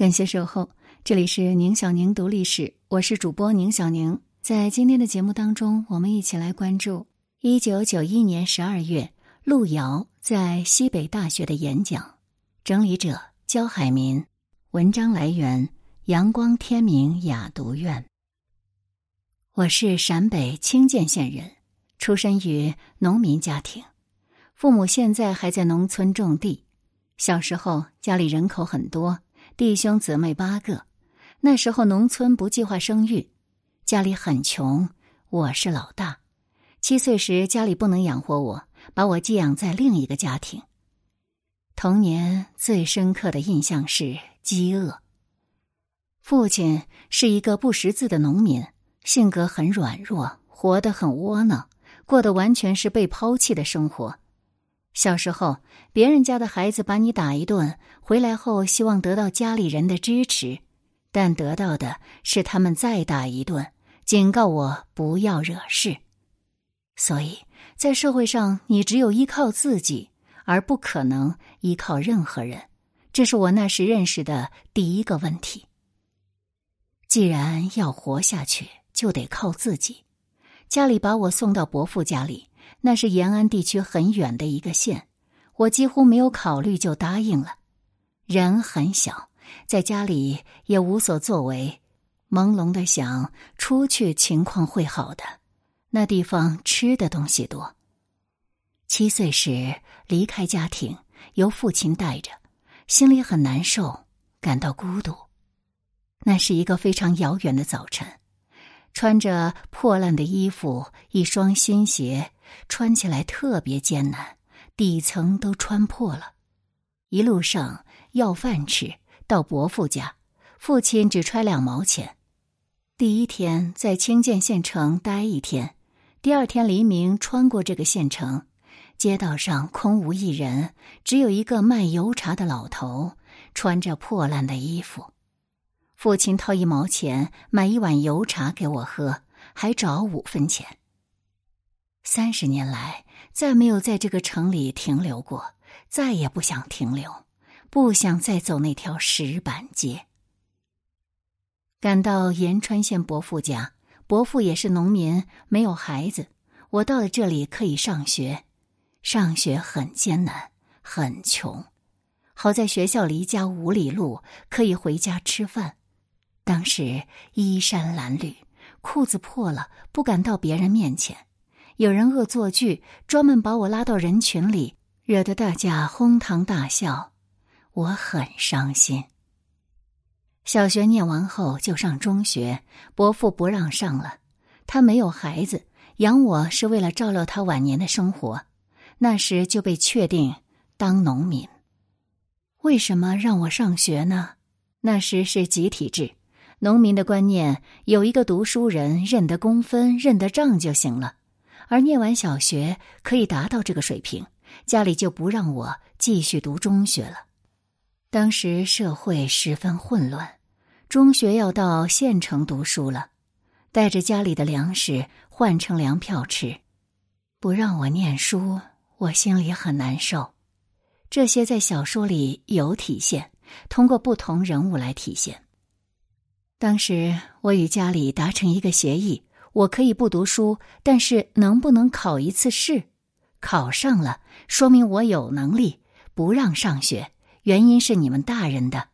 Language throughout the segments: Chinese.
感谢守候，这里是宁小宁读历史，我是主播宁小宁。在今天的节目当中，我们一起来关注一九九一年十二月路遥在西北大学的演讲。整理者焦海民，文章来源阳光天明雅读院。我是陕北清涧县人，出身于农民家庭，父母现在还在农村种地。小时候家里人口很多。弟兄姊妹八个，那时候农村不计划生育，家里很穷，我是老大。七岁时家里不能养活我，把我寄养在另一个家庭。童年最深刻的印象是饥饿。父亲是一个不识字的农民，性格很软弱，活得很窝囊，过的完全是被抛弃的生活。小时候，别人家的孩子把你打一顿，回来后希望得到家里人的支持，但得到的是他们再打一顿，警告我不要惹事。所以在社会上，你只有依靠自己，而不可能依靠任何人。这是我那时认识的第一个问题。既然要活下去，就得靠自己。家里把我送到伯父家里。那是延安地区很远的一个县，我几乎没有考虑就答应了。人很小，在家里也无所作为，朦胧的想出去情况会好的。那地方吃的东西多。七岁时离开家庭，由父亲带着，心里很难受，感到孤独。那是一个非常遥远的早晨，穿着破烂的衣服，一双新鞋。穿起来特别艰难，底层都穿破了。一路上要饭吃，到伯父家，父亲只揣两毛钱。第一天在清涧县城待一天，第二天黎明穿过这个县城，街道上空无一人，只有一个卖油茶的老头，穿着破烂的衣服。父亲掏一毛钱买一碗油茶给我喝，还找五分钱。三十年来，再没有在这个城里停留过，再也不想停留，不想再走那条石板街。赶到延川县伯父家，伯父也是农民，没有孩子。我到了这里可以上学，上学很艰难，很穷。好在学校离家五里路，可以回家吃饭。当时衣衫褴褛，裤子破了，不敢到别人面前。有人恶作剧，专门把我拉到人群里，惹得大家哄堂大笑，我很伤心。小学念完后就上中学，伯父不让上了，他没有孩子，养我是为了照料他晚年的生活。那时就被确定当农民。为什么让我上学呢？那时是集体制，农民的观念有一个读书人认得工分、认得账就行了。而念完小学可以达到这个水平，家里就不让我继续读中学了。当时社会十分混乱，中学要到县城读书了，带着家里的粮食换成粮票吃，不让我念书，我心里很难受。这些在小说里有体现，通过不同人物来体现。当时我与家里达成一个协议。我可以不读书，但是能不能考一次试？考上了，说明我有能力；不让上学，原因是你们大人的。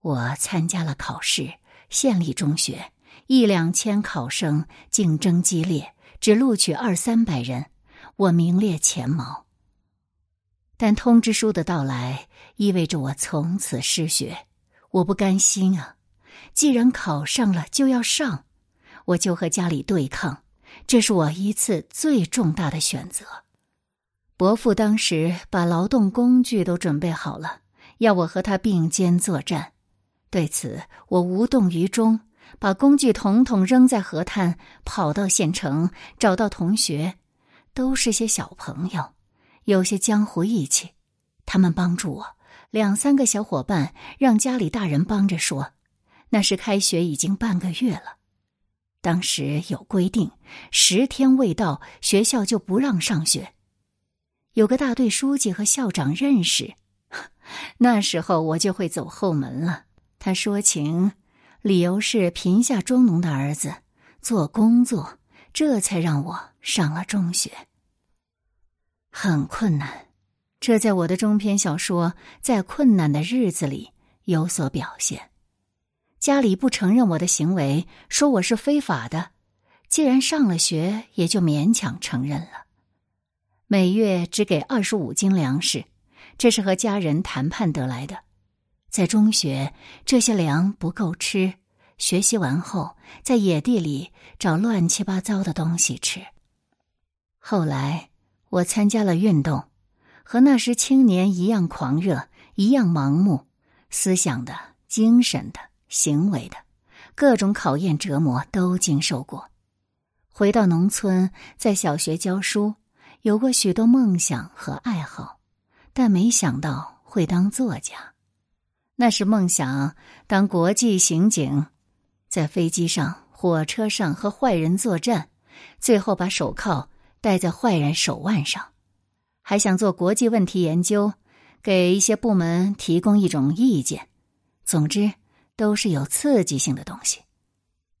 我参加了考试，县立中学一两千考生，竞争激烈，只录取二三百人，我名列前茅。但通知书的到来意味着我从此失学，我不甘心啊！既然考上了，就要上。我就和家里对抗，这是我一次最重大的选择。伯父当时把劳动工具都准备好了，要我和他并肩作战。对此，我无动于衷，把工具统统扔在河滩，跑到县城，找到同学，都是些小朋友，有些江湖义气，他们帮助我。两三个小伙伴让家里大人帮着说，那时开学已经半个月了。当时有规定，十天未到，学校就不让上学。有个大队书记和校长认识，那时候我就会走后门了。他说情，理由是贫下中农的儿子做工作，这才让我上了中学。很困难，这在我的中篇小说《在困难的日子里》有所表现。家里不承认我的行为，说我是非法的。既然上了学，也就勉强承认了。每月只给二十五斤粮食，这是和家人谈判得来的。在中学，这些粮不够吃，学习完后在野地里找乱七八糟的东西吃。后来我参加了运动，和那时青年一样狂热，一样盲目，思想的、精神的。行为的各种考验折磨都经受过，回到农村，在小学教书，有过许多梦想和爱好，但没想到会当作家。那是梦想当国际刑警，在飞机上、火车上和坏人作战，最后把手铐戴在坏人手腕上。还想做国际问题研究，给一些部门提供一种意见。总之。都是有刺激性的东西。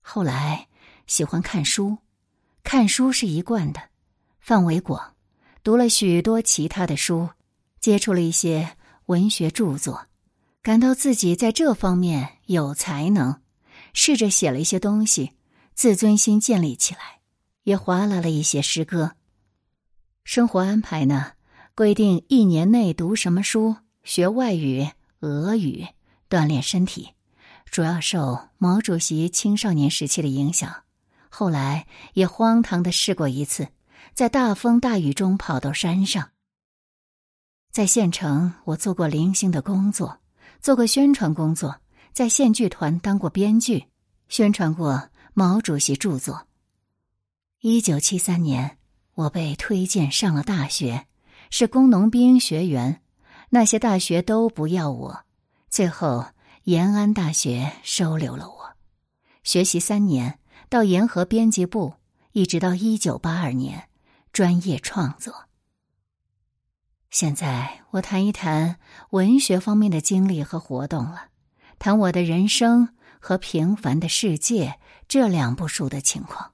后来喜欢看书，看书是一贯的，范围广，读了许多其他的书，接触了一些文学著作，感到自己在这方面有才能，试着写了一些东西，自尊心建立起来，也划拉了一些诗歌。生活安排呢，规定一年内读什么书，学外语、俄语，锻炼身体。主要受毛主席青少年时期的影响，后来也荒唐的试过一次，在大风大雨中跑到山上。在县城，我做过零星的工作，做过宣传工作，在县剧团当过编剧，宣传过毛主席著作。一九七三年，我被推荐上了大学，是工农兵学员，那些大学都不要我，最后。延安大学收留了我，学习三年，到延河编辑部，一直到一九八二年，专业创作。现在我谈一谈文学方面的经历和活动了，谈我的人生和《平凡的世界》这两部书的情况。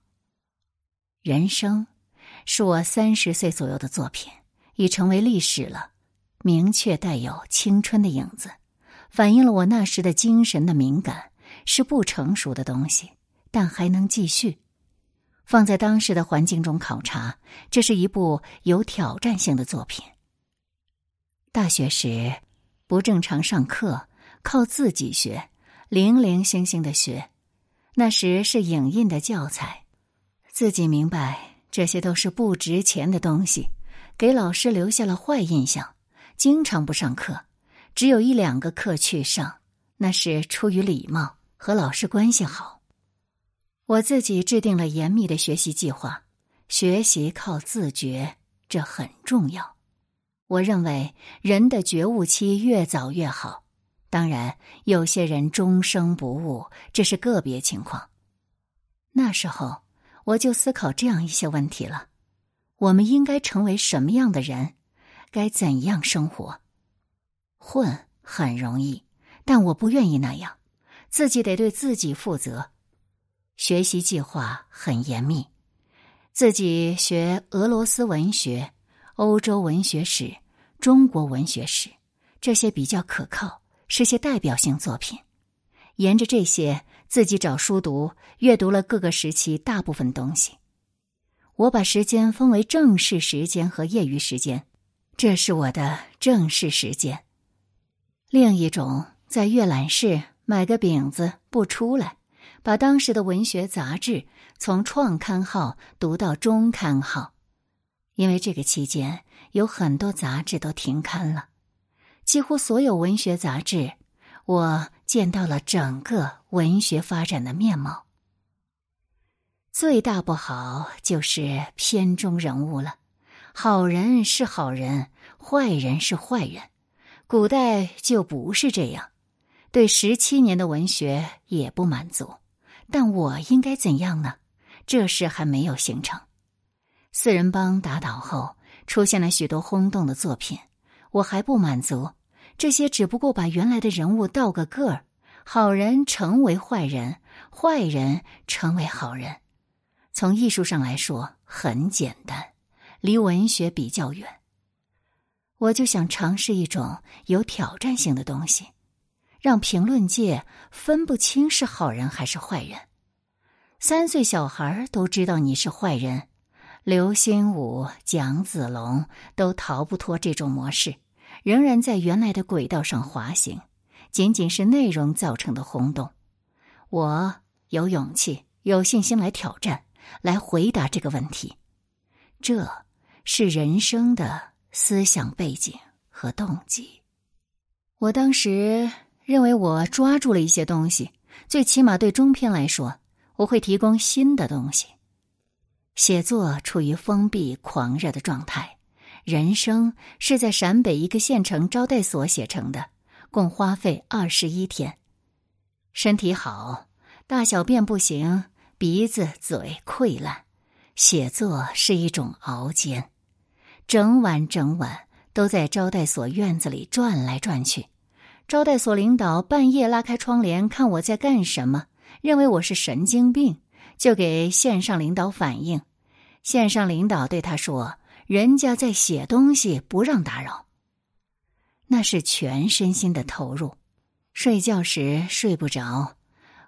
人生是我三十岁左右的作品，已成为历史了，明确带有青春的影子。反映了我那时的精神的敏感，是不成熟的东西，但还能继续。放在当时的环境中考察，这是一部有挑战性的作品。大学时不正常上课，靠自己学，零零星星的学。那时是影印的教材，自己明白这些都是不值钱的东西，给老师留下了坏印象，经常不上课。只有一两个课去上，那是出于礼貌和老师关系好。我自己制定了严密的学习计划，学习靠自觉，这很重要。我认为人的觉悟期越早越好。当然，有些人终生不悟，这是个别情况。那时候，我就思考这样一些问题了：我们应该成为什么样的人？该怎样生活？混很容易，但我不愿意那样，自己得对自己负责。学习计划很严密，自己学俄罗斯文学、欧洲文学史、中国文学史，这些比较可靠，是些代表性作品。沿着这些，自己找书读，阅读了各个时期大部分东西。我把时间分为正式时间和业余时间，这是我的正式时间。另一种，在阅览室买个饼子不出来，把当时的文学杂志从创刊号读到中刊号，因为这个期间有很多杂志都停刊了，几乎所有文学杂志，我见到了整个文学发展的面貌。最大不好就是片中人物了，好人是好人，坏人是坏人。古代就不是这样，对十七年的文学也不满足，但我应该怎样呢？这事还没有形成。四人帮打倒后，出现了许多轰动的作品，我还不满足，这些只不过把原来的人物倒个个儿，好人成为坏人，坏人成为好人。从艺术上来说，很简单，离文学比较远。我就想尝试一种有挑战性的东西，让评论界分不清是好人还是坏人。三岁小孩都知道你是坏人，刘心武、蒋子龙都逃不脱这种模式，仍然在原来的轨道上滑行。仅仅是内容造成的轰动，我有勇气、有信心来挑战，来回答这个问题。这是人生的。思想背景和动机，我当时认为我抓住了一些东西，最起码对中篇来说，我会提供新的东西。写作处于封闭狂热的状态，人生是在陕北一个县城招待所写成的，共花费二十一天。身体好，大小便不行，鼻子嘴溃烂，写作是一种熬煎。整晚整晚都在招待所院子里转来转去，招待所领导半夜拉开窗帘看我在干什么，认为我是神经病，就给县上领导反映。县上领导对他说：“人家在写东西，不让打扰。”那是全身心的投入，睡觉时睡不着，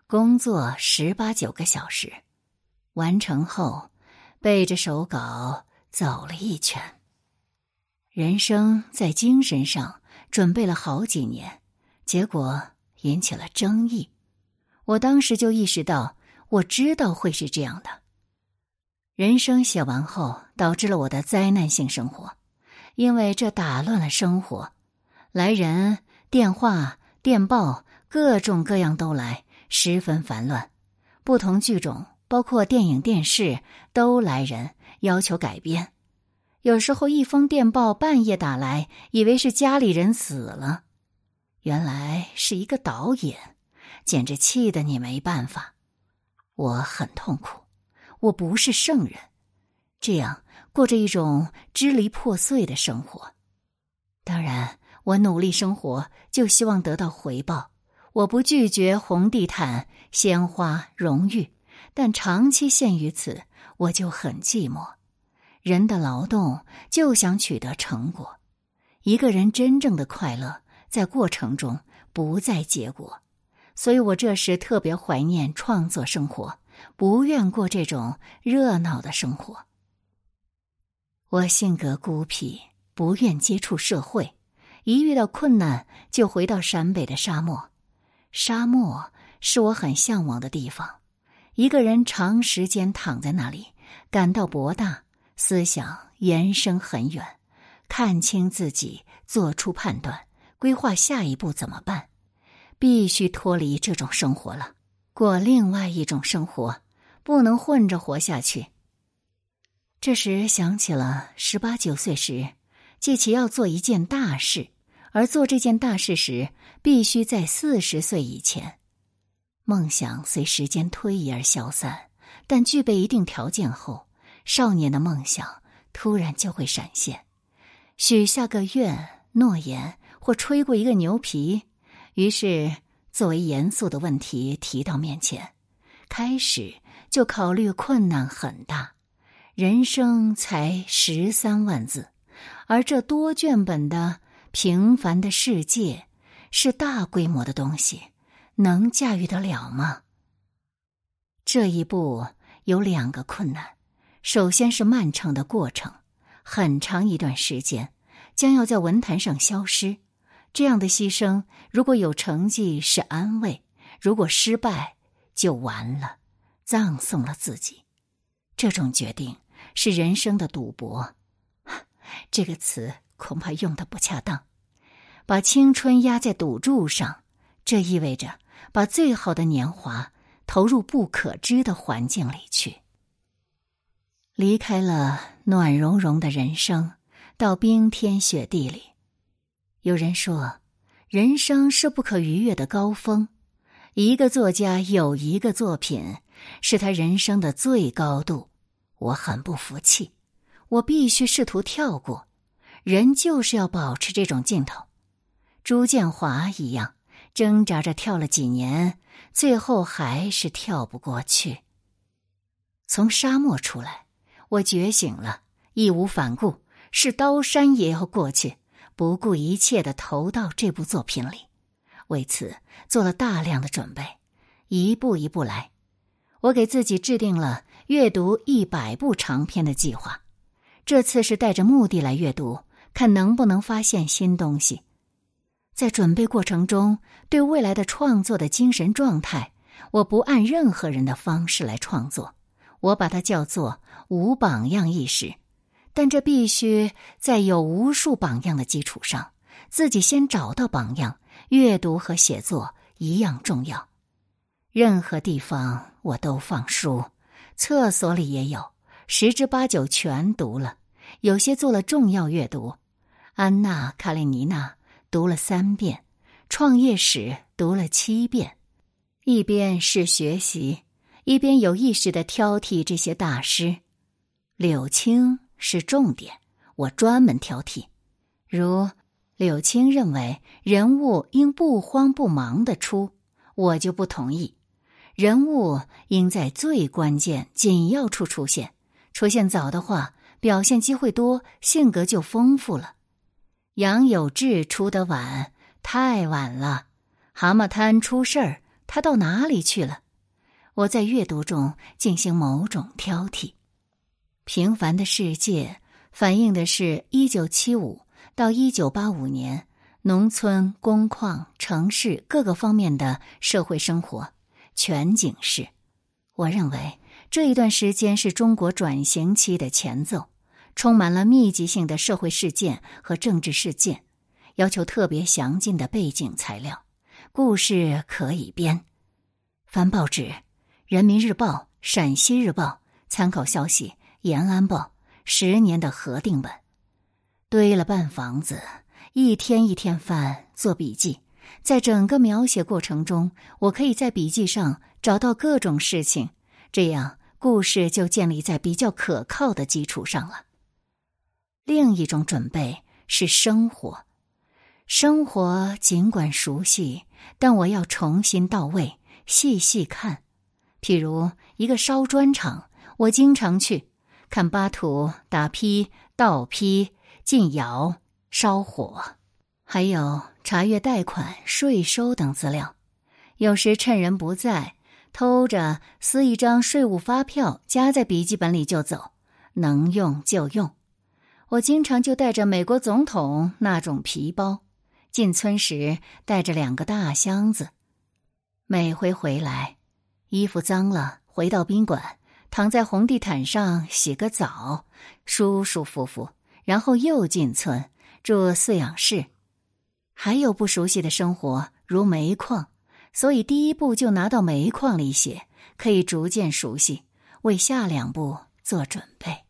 工作十八九个小时，完成后背着手稿走了一圈。人生在精神上准备了好几年，结果引起了争议。我当时就意识到，我知道会是这样的。人生写完后，导致了我的灾难性生活，因为这打乱了生活。来人、电话、电报，各种各样都来，十分烦乱。不同剧种，包括电影、电视，都来人要求改编。有时候一封电报半夜打来，以为是家里人死了，原来是一个导演，简直气得你没办法。我很痛苦，我不是圣人，这样过着一种支离破碎的生活。当然，我努力生活，就希望得到回报。我不拒绝红地毯、鲜花、荣誉，但长期陷于此，我就很寂寞。人的劳动就想取得成果，一个人真正的快乐在过程中，不在结果。所以我这时特别怀念创作生活，不愿过这种热闹的生活。我性格孤僻，不愿接触社会，一遇到困难就回到陕北的沙漠。沙漠是我很向往的地方，一个人长时间躺在那里，感到博大。思想延伸很远，看清自己，做出判断，规划下一步怎么办？必须脱离这种生活了，过另外一种生活，不能混着活下去。这时想起了十八九岁时，记起要做一件大事，而做这件大事时，必须在四十岁以前。梦想随时间推移而消散，但具备一定条件后。少年的梦想突然就会闪现，许下个愿、诺言或吹过一个牛皮，于是作为严肃的问题提到面前，开始就考虑困难很大。人生才十三万字，而这多卷本的平凡的世界是大规模的东西，能驾驭得了吗？这一步有两个困难。首先是漫长的过程，很长一段时间将要在文坛上消失。这样的牺牲，如果有成绩是安慰，如果失败就完了，葬送了自己。这种决定是人生的赌博，这个词恐怕用的不恰当。把青春压在赌注上，这意味着把最好的年华投入不可知的环境里去。离开了暖融融的人生，到冰天雪地里。有人说，人生是不可逾越的高峰。一个作家有一个作品，是他人生的最高度。我很不服气，我必须试图跳过。人就是要保持这种劲头。朱建华一样，挣扎着跳了几年，最后还是跳不过去。从沙漠出来，我觉醒了，义无反顾，是刀山也要过去，不顾一切的投到这部作品里。为此做了大量的准备，一步一步来。我给自己制定了阅读一百部长篇的计划。这次是带着目的来阅读，看能不能发现新东西。在准备过程中，对未来的创作的精神状态，我不按任何人的方式来创作，我把它叫做无榜样意识。但这必须在有无数榜样的基础上，自己先找到榜样。阅读和写作一样重要，任何地方我都放书，厕所里也有，十之八九全读了。有些做了重要阅读，《安娜·卡列尼娜》读了三遍，《创业史》读了七遍。一边是学习，一边有意识的挑剔这些大师。柳青是重点，我专门挑剔，如。柳青认为人物应不慌不忙的出，我就不同意。人物应在最关键紧要处出现，出现早的话，表现机会多，性格就丰富了。杨有志出得晚，太晚了。蛤蟆滩出事儿，他到哪里去了？我在阅读中进行某种挑剔。平凡的世界反映的是一九七五。到一九八五年，农村、工矿、城市各个方面的社会生活全景式。我认为这一段时间是中国转型期的前奏，充满了密集性的社会事件和政治事件，要求特别详尽的背景材料。故事可以编。翻报纸，《人民日报》《陕西日报》，参考消息，《延安报》十年的核定本。堆了半房子，一天一天翻做笔记。在整个描写过程中，我可以在笔记上找到各种事情，这样故事就建立在比较可靠的基础上了。另一种准备是生活，生活尽管熟悉，但我要重新到位，细细看。譬如一个烧砖厂，我经常去看巴土、打坯、倒坯。进窑、烧火，还有查阅贷款、税收等资料。有时趁人不在，偷着撕一张税务发票，夹在笔记本里就走，能用就用。我经常就带着美国总统那种皮包，进村时带着两个大箱子。每回回来，衣服脏了，回到宾馆，躺在红地毯上洗个澡，舒舒服服。然后又进村住饲养室，还有不熟悉的生活，如煤矿，所以第一步就拿到煤矿里写，可以逐渐熟悉，为下两步做准备。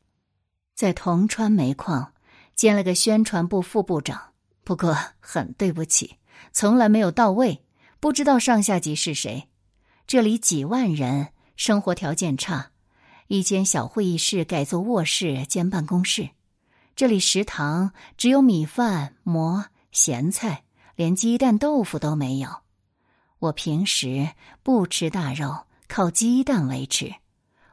在铜川煤矿兼了个宣传部副部长，不过很对不起，从来没有到位，不知道上下级是谁。这里几万人，生活条件差，一间小会议室改作卧室兼办公室。这里食堂只有米饭、馍、咸菜，连鸡蛋、豆腐都没有。我平时不吃大肉，靠鸡蛋维持。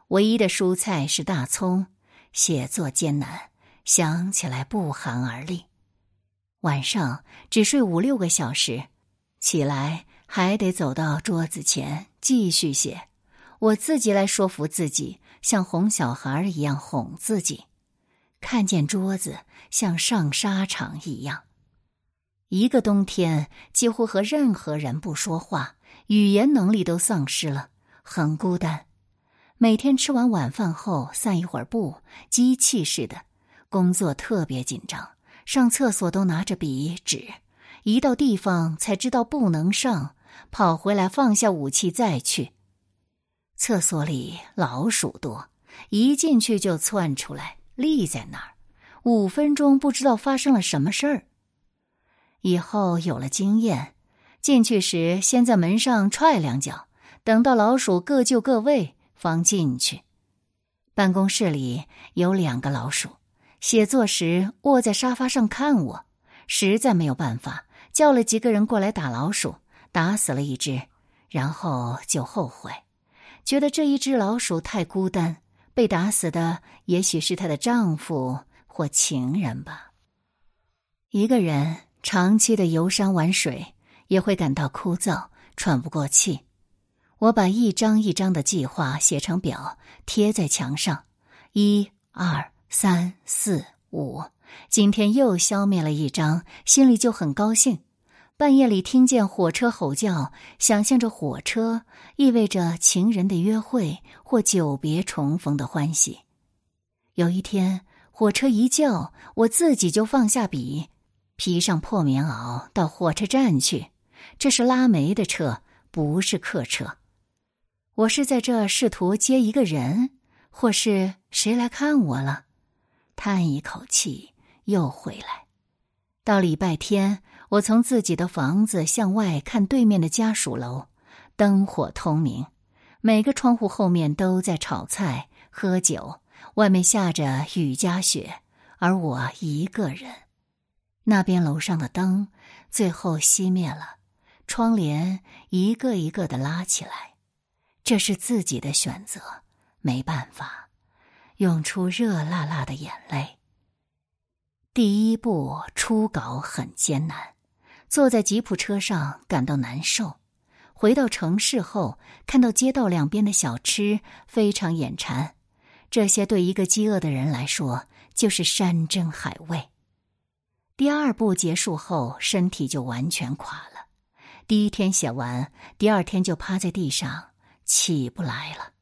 唯一的蔬菜是大葱。写作艰难，想起来不寒而栗。晚上只睡五六个小时，起来还得走到桌子前继续写。我自己来说服自己，像哄小孩一样哄自己。看见桌子像上沙场一样，一个冬天几乎和任何人不说话，语言能力都丧失了，很孤单。每天吃完晚饭后散一会儿步，机器似的，工作特别紧张，上厕所都拿着笔纸，一到地方才知道不能上，跑回来放下武器再去。厕所里老鼠多，一进去就窜出来。立在那儿，五分钟不知道发生了什么事儿。以后有了经验，进去时先在门上踹两脚，等到老鼠各就各位，方进去。办公室里有两个老鼠，写作时卧在沙发上看我，实在没有办法，叫了几个人过来打老鼠，打死了一只，然后就后悔，觉得这一只老鼠太孤单，被打死的也许是她的丈夫或情人吧。一个人长期的游山玩水，也会感到枯燥、喘不过气。我把一张一张的计划写成表，贴在墙上，一、二、三、四、五。今天又消灭了一张，心里就很高兴。半夜里听见火车吼叫，想象着火车意味着情人的约会或久别重逢的欢喜。有一天，火车一叫，我自己就放下笔，披上破棉袄到火车站去。这是拉煤的车，不是客车。我是在这试图接一个人，或是谁来看我了？叹一口气。又回来，到礼拜天，我从自己的房子向外看对面的家属楼，灯火通明，每个窗户后面都在炒菜、喝酒。外面下着雨夹雪，而我一个人。那边楼上的灯最后熄灭了，窗帘一个一个的拉起来。这是自己的选择，没办法，涌出热辣辣的眼泪。第一步初稿很艰难，坐在吉普车上感到难受。回到城市后，看到街道两边的小吃，非常眼馋。这些对一个饥饿的人来说就是山珍海味。第二步结束后，身体就完全垮了。第一天写完，第二天就趴在地上起不来了，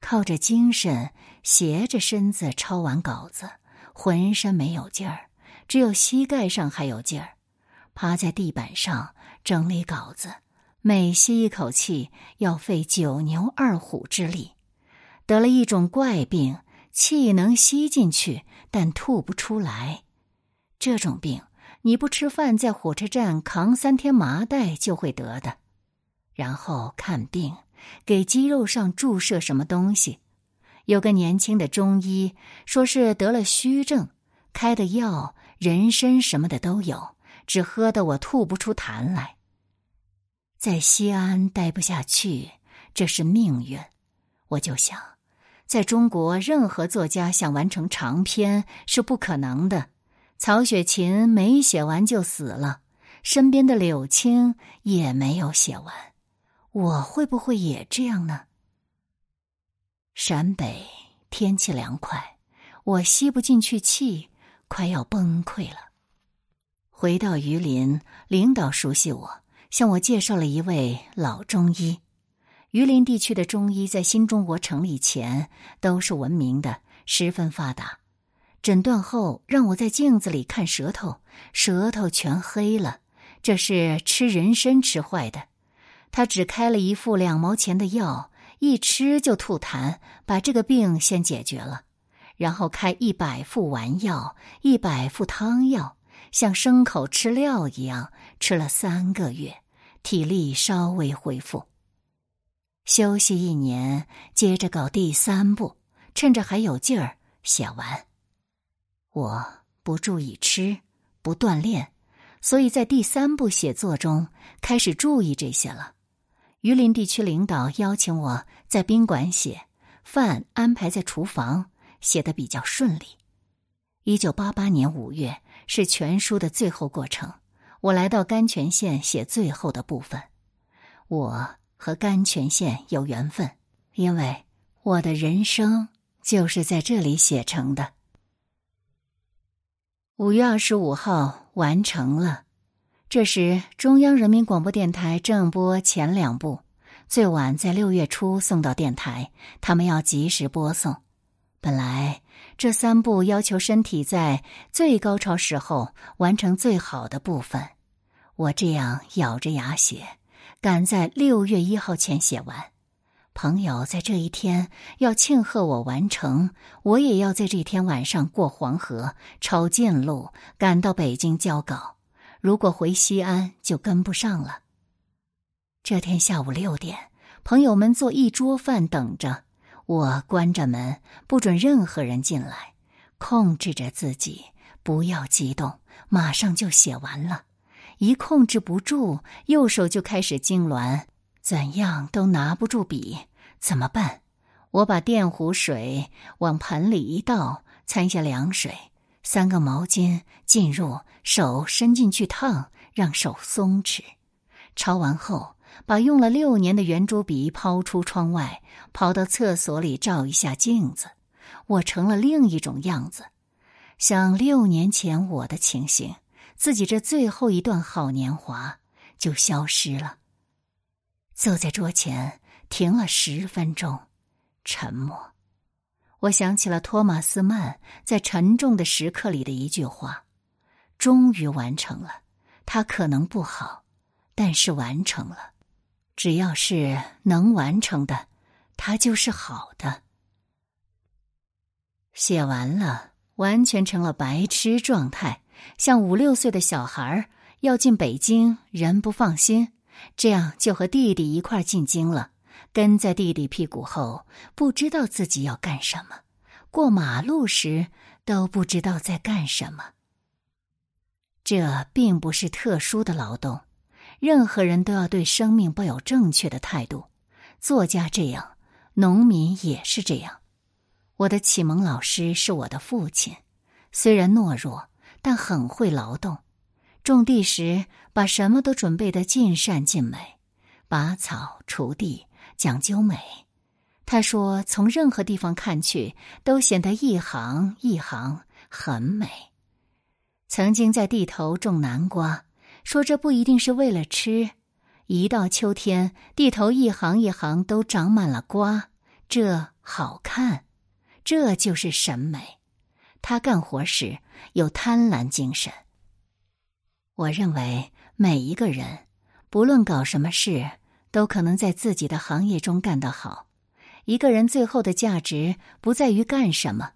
靠着精神斜着身子抄完稿子。浑身没有劲儿，只有膝盖上还有劲儿。趴在地板上整理稿子，每吸一口气要费九牛二虎之力。得了一种怪病，气能吸进去，但吐不出来。这种病，你不吃饭，在火车站扛三天麻袋就会得的。然后看病，给肌肉上注射什么东西。有个年轻的中医说是得了虚症，开的药、人参什么的都有，只喝得我吐不出痰来。在西安待不下去，这是命运。我就想，在中国，任何作家想完成长篇是不可能的。曹雪芹没写完就死了，身边的柳青也没有写完，我会不会也这样呢？陕北天气凉快，我吸不进去气，快要崩溃了。回到榆林，领导熟悉我，向我介绍了一位老中医。榆林地区的中医在新中国成立前都是闻名的，十分发达。诊断后，让我在镜子里看舌头，舌头全黑了，这是吃人参吃坏的。他只开了一副两毛钱的药。一吃就吐痰，把这个病先解决了，然后开一百副丸药，一百副汤药，像牲口吃料一样吃了三个月，体力稍微恢复。休息一年，接着搞第三步，趁着还有劲儿写完。我不注意吃，不锻炼，所以在第三步写作中开始注意这些了。榆林地区领导邀请我在宾馆写，饭安排在厨房，写的比较顺利。一九八八年五月是全书的最后过程，我来到甘泉县写最后的部分。我和甘泉县有缘分，因为我的人生就是在这里写成的。五月二十五号完成了。这时，中央人民广播电台正播前两部，最晚在六月初送到电台。他们要及时播送。本来这三部要求身体在最高潮时候完成最好的部分，我这样咬着牙写，赶在六月一号前写完。朋友在这一天要庆贺我完成，我也要在这天晚上过黄河，抄近路，赶到北京交稿。如果回西安就跟不上了。这天下午六点，朋友们做一桌饭等着，我关着门，不准任何人进来，控制着自己不要激动，马上就写完了。一控制不住，右手就开始痉挛，怎样都拿不住笔，怎么办？我把电壶水往盆里一倒，掺下凉水，三个毛巾进入，手伸进去烫，让手松弛。抄完后，把用了六年的圆珠笔抛出窗外，跑到厕所里照一下镜子，我成了另一种样子，像六年前我的情形，自己这最后一段好年华就消失了。坐在桌前，停了十分钟。沉默。我想起了托马斯曼在《沉重的时刻》里的一句话：“终于完成了，它可能不好，但是完成了。只要是能完成的，它就是好的。”写完了，完全成了白痴状态，像五六岁的小孩要进北京，人不放心，这样就和弟弟一块进京了。跟在弟弟屁股后，不知道自己要干什么；过马路时都不知道在干什么。这并不是特殊的劳动，任何人都要对生命抱有正确的态度。作家这样，农民也是这样。我的启蒙老师是我的父亲，虽然懦弱，但很会劳动。种地时，把什么都准备得尽善尽美，拔草、锄地。讲究美，他说：“从任何地方看去，都显得一行一行很美。”曾经在地头种南瓜，说这不一定是为了吃。一到秋天，地头一行一行都长满了瓜，这好看，这就是审美。他干活时有贪婪精神。我认为每一个人，不论搞什么事。都可能在自己的行业中干得好。一个人最后的价值不在于干什么。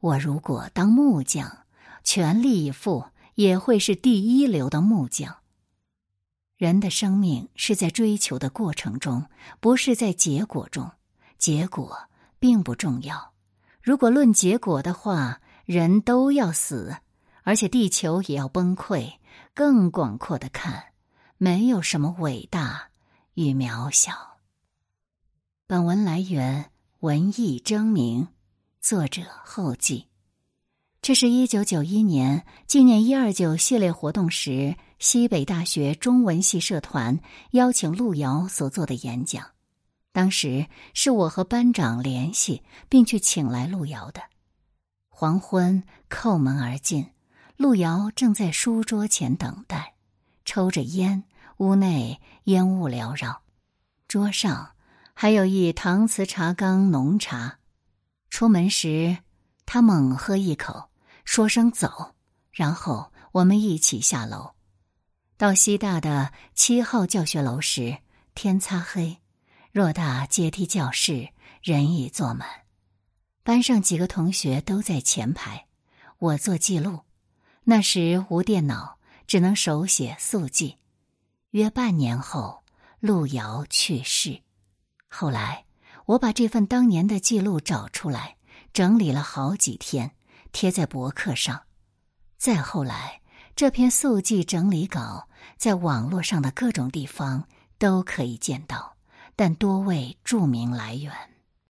我如果当木匠，全力以赴，也会是第一流的木匠。人的生命是在追求的过程中，不是在结果中。结果并不重要。如果论结果的话，人都要死，而且地球也要崩溃。更广阔的看，没有什么伟大。与渺小。本文来源：文艺争鸣，作者后记。这是一九九一年纪念一二九系列活动时，西北大学中文系社团邀请路遥所做的演讲。当时是我和班长联系，并去请来路遥的。黄昏叩门而进，路遥正在书桌前等待，抽着烟。屋内烟雾缭绕，桌上还有一搪瓷茶缸浓茶。出门时，他猛喝一口，说声“走”，然后我们一起下楼。到西大的七号教学楼时，天擦黑，偌大阶梯教室人已坐满。班上几个同学都在前排，我做记录。那时无电脑，只能手写速记。约半年后，路遥去世。后来，我把这份当年的记录找出来，整理了好几天，贴在博客上。再后来，这篇速记整理稿在网络上的各种地方都可以见到，但多为著名来源。